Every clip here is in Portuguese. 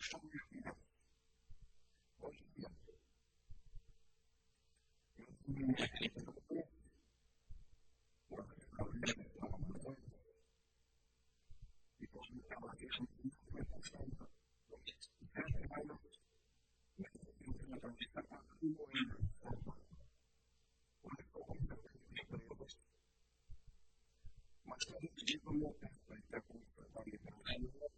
что мы их видим. Божий нет. И вот мы не эти группы, можно управлять правом рукой, и должны там отвешивать их в этом самом. И каждый момент, если ты уже на том часах, любой он легко контролирует свою власть. Масштабы, где бы мог так, так, так, так, так, так, так, так, так,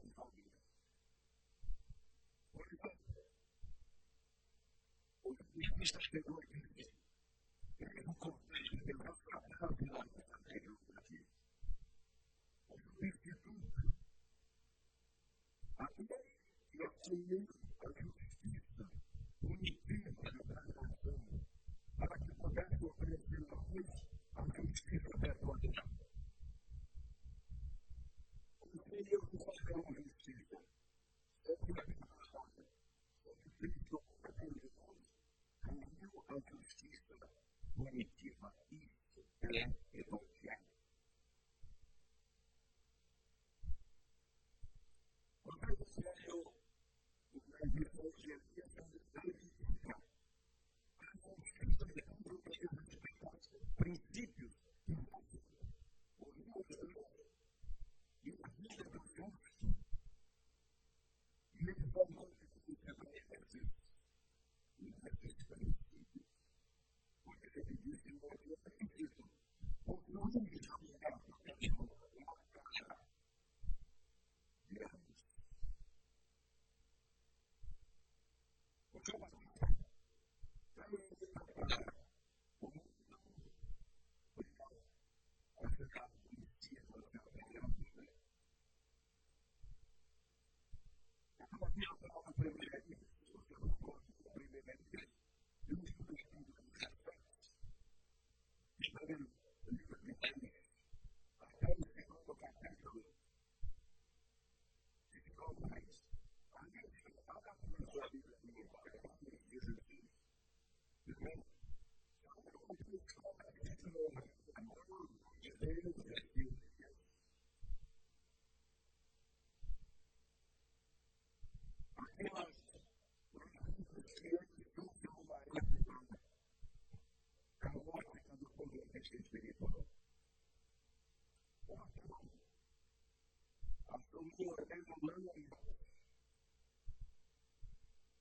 visto que no que a la vida de la democracia. Os veis a mí y a ti, a que os un instinto de transformación para que ofrecer la luz a la justicia de la vida. Conselho a justiça punitiva. Isso é evangelho. O evangelho, o evangelho é um detalhe a justiça é um de que 我노래는제我가장좋아 하. espíritu. Hasta un hijo de Dios hablando a Dios.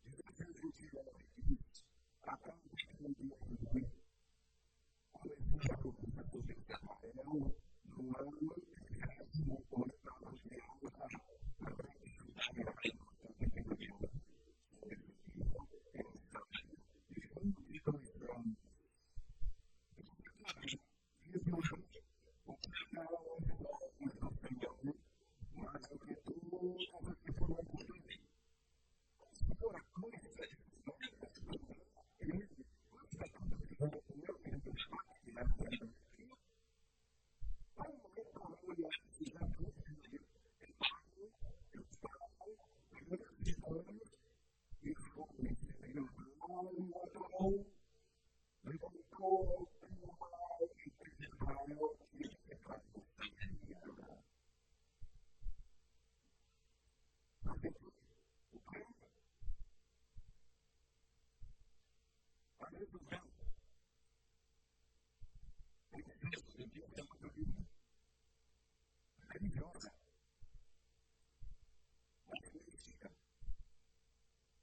Yo creo que el de la vida acá en este mundo делаем это людям. Для ребенка. Для политика.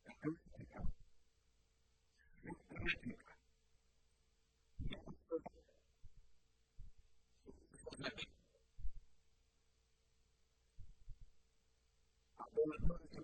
Для политика. Для политика. Для политика. А то, что это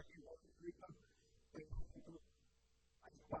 aqui, ó, a gente está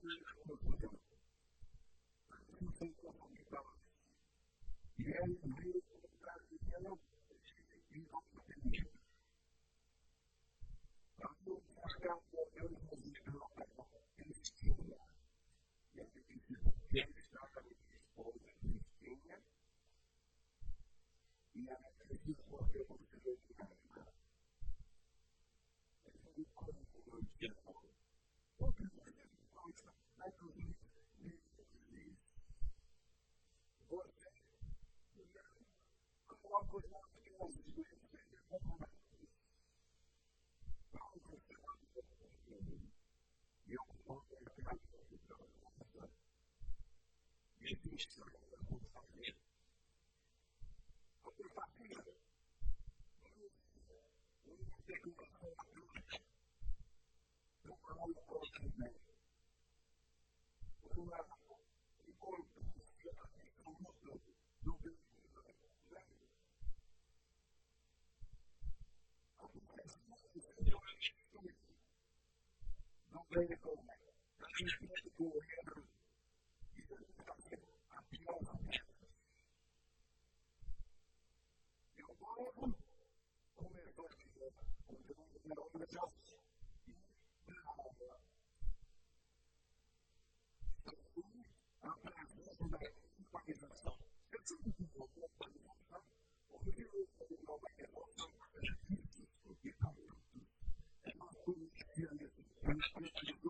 Jij entrevista com o Flamengo, a compartilha uma declaração pública do Paulo Costa uma importância absoluta do bem comum. A população é uma atitude do bem comum, da minha vida correndo Derrubou Derrubou começou a dizer, começou a dizer, já a presença da. Eu a eu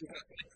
Gracias.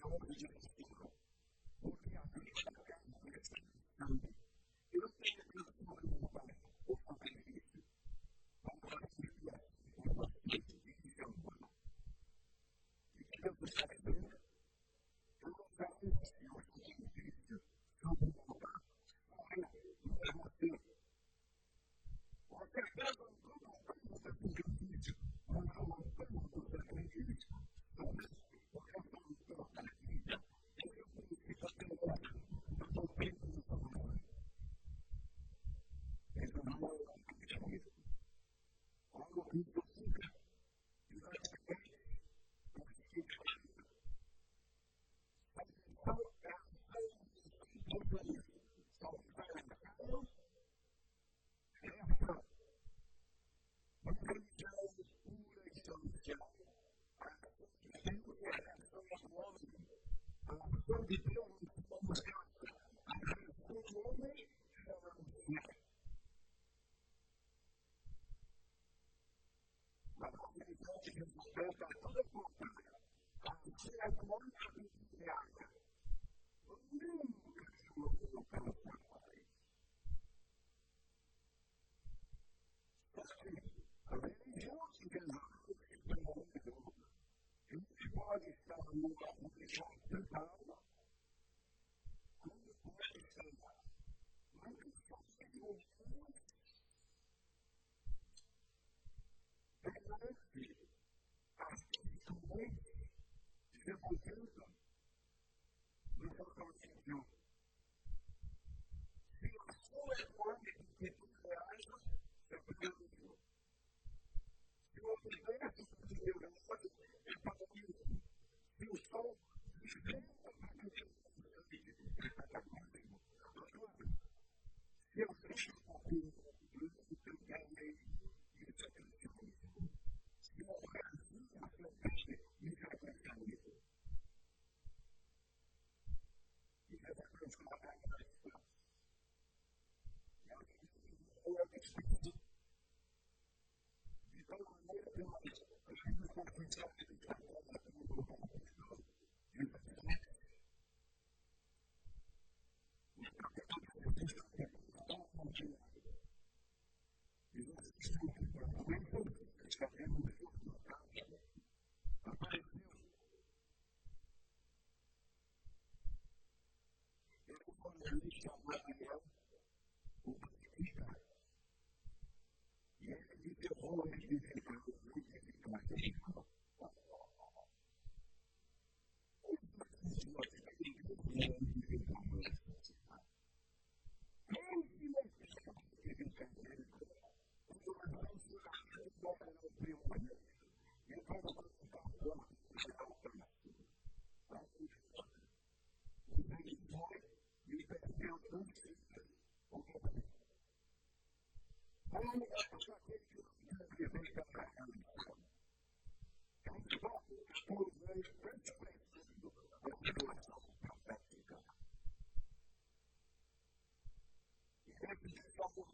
again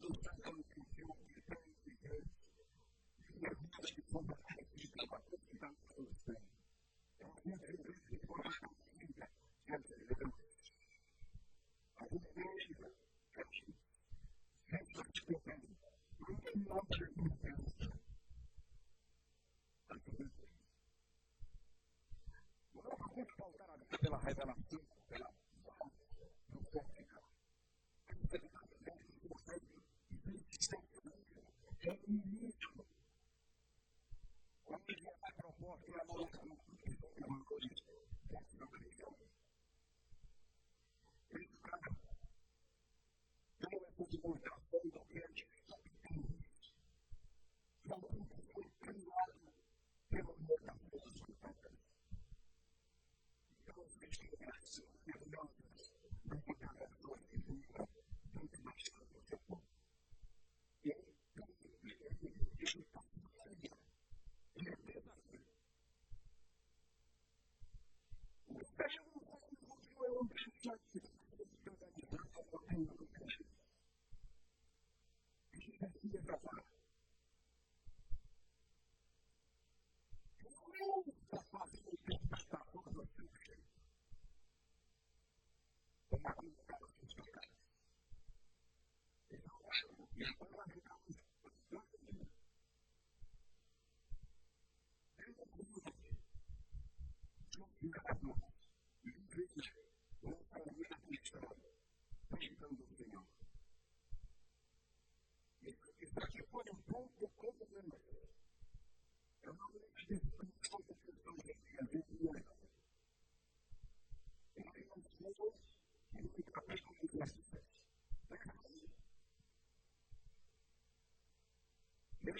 Lutheran show you the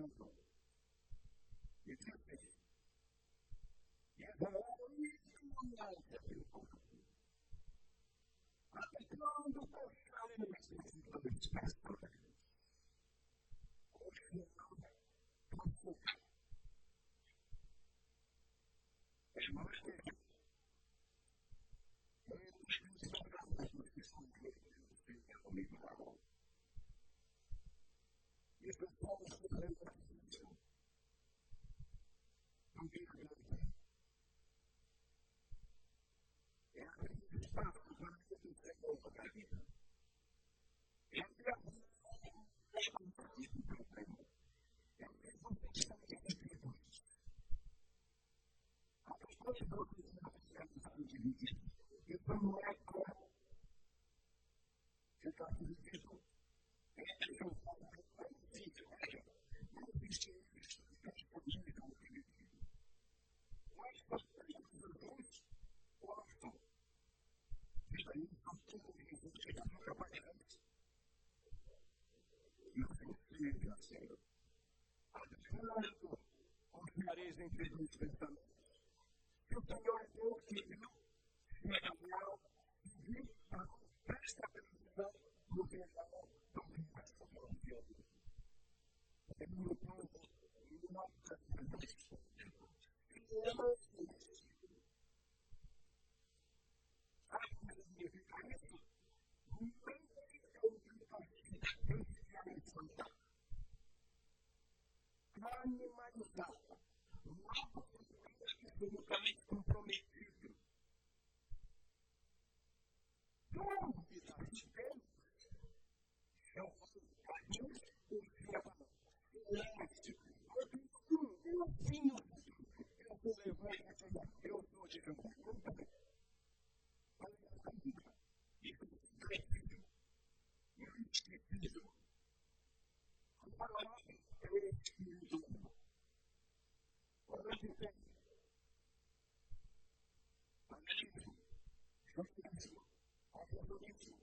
temple. You took me. Yet the only someone else that you I become the first shining resources of its best friend. Ocean comfort. And my Jacero, quando confiareis em Jesus pensamentos, que o Senhor Deus viu, se é real, viu, presta atenção no real do é meu pai, nossa Deus. Sabe believed you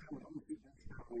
看不着你之前给他回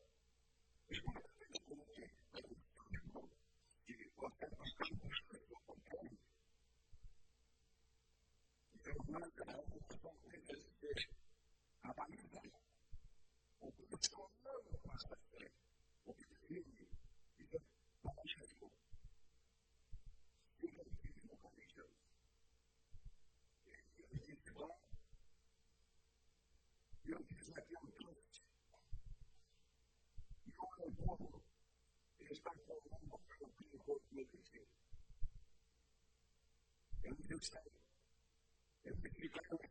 a het de ahí, we que los condados más tarde, o que se viene, y ya, a partir de ahí, siempre vivimos con Ik Y a veces se va, y a veces se va a todos. Y het el pueblo está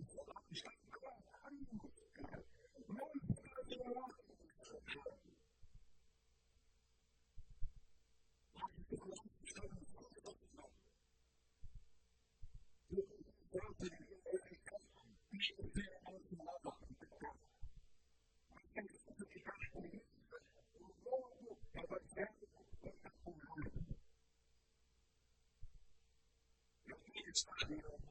It's not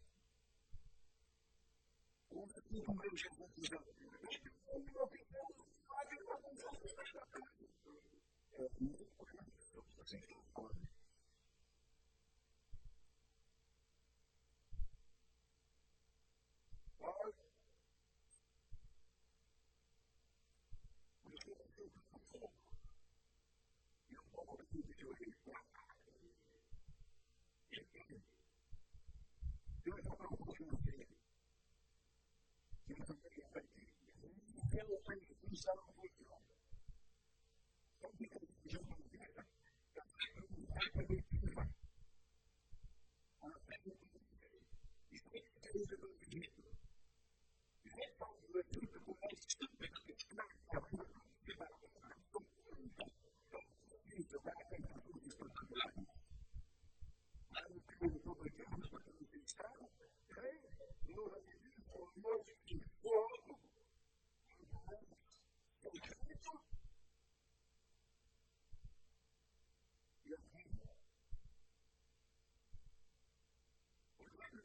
conta que o meu Jesus já não ficamos quase uma confusão na casa. É muito grande, estamos fazendo Thank you so much.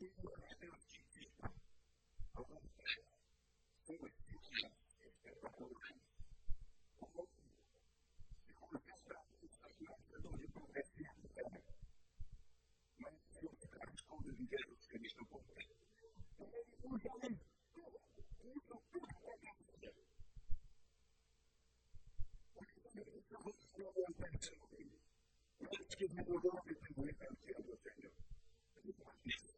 give you.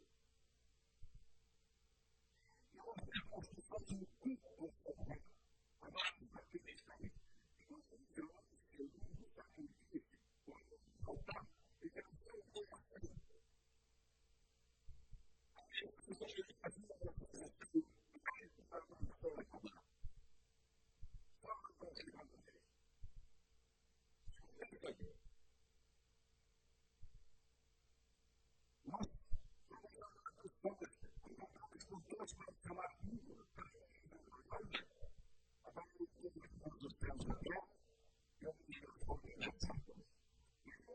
hold on.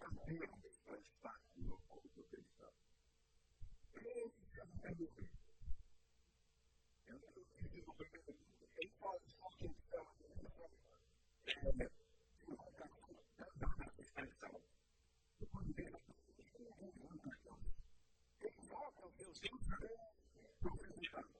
saber faz parte do culto cristão. Esse saber é um princípio grande. Ele pode ser o E ele chama de é invocação da expressão. Eu quando o que invoca Deus, invoca o eu sempre profetizado.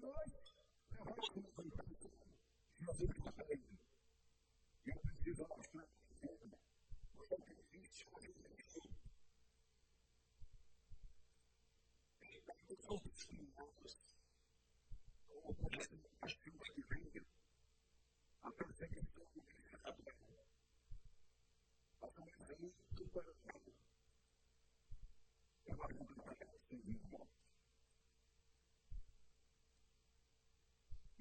nós. Eu acho que não foi tanto. Nós vamos aprender. Eu preciso mostrar para você. Você tem 20 anos de vida. Ainda que somos filhosos, como a chuva que vem, a perseguição do que se sabe. Passamos muito para o lado. Eu acho que não vai conseguir.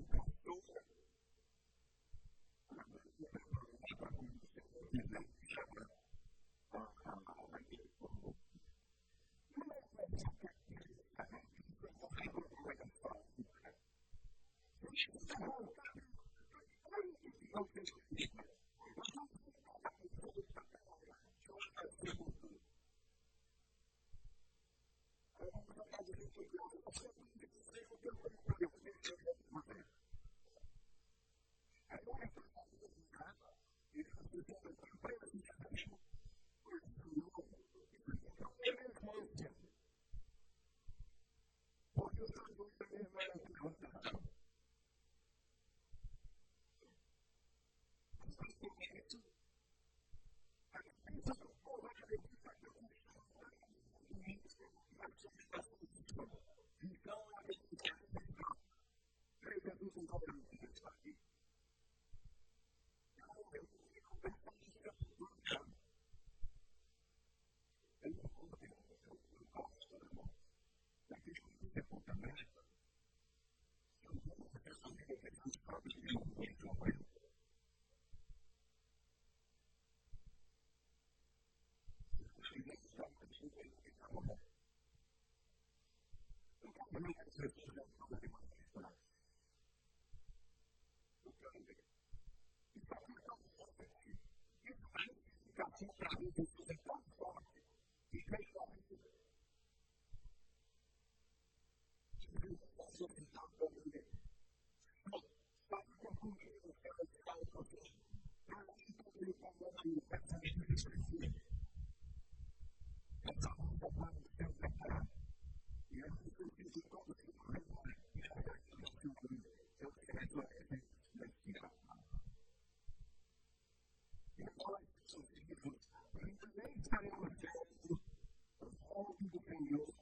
faith falo para alguém, eu entro pelo comando do pensamento destrutivo. Essa luta para o seu pecado. E eu preciso de todo esse corredor, e a reação do seu filho, eu quero a ele daqui a E nós, seus filhos, também estaremos vendo o nome do Senhor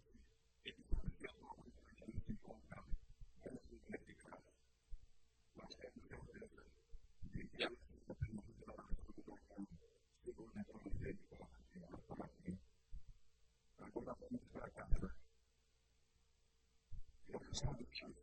about what you do at Catherine. You the cure.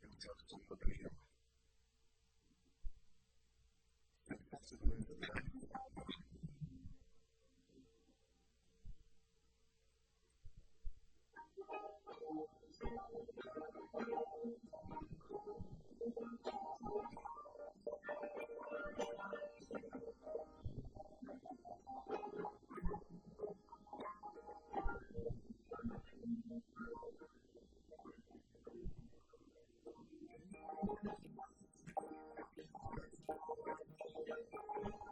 两小时左右的力量。どうぞ。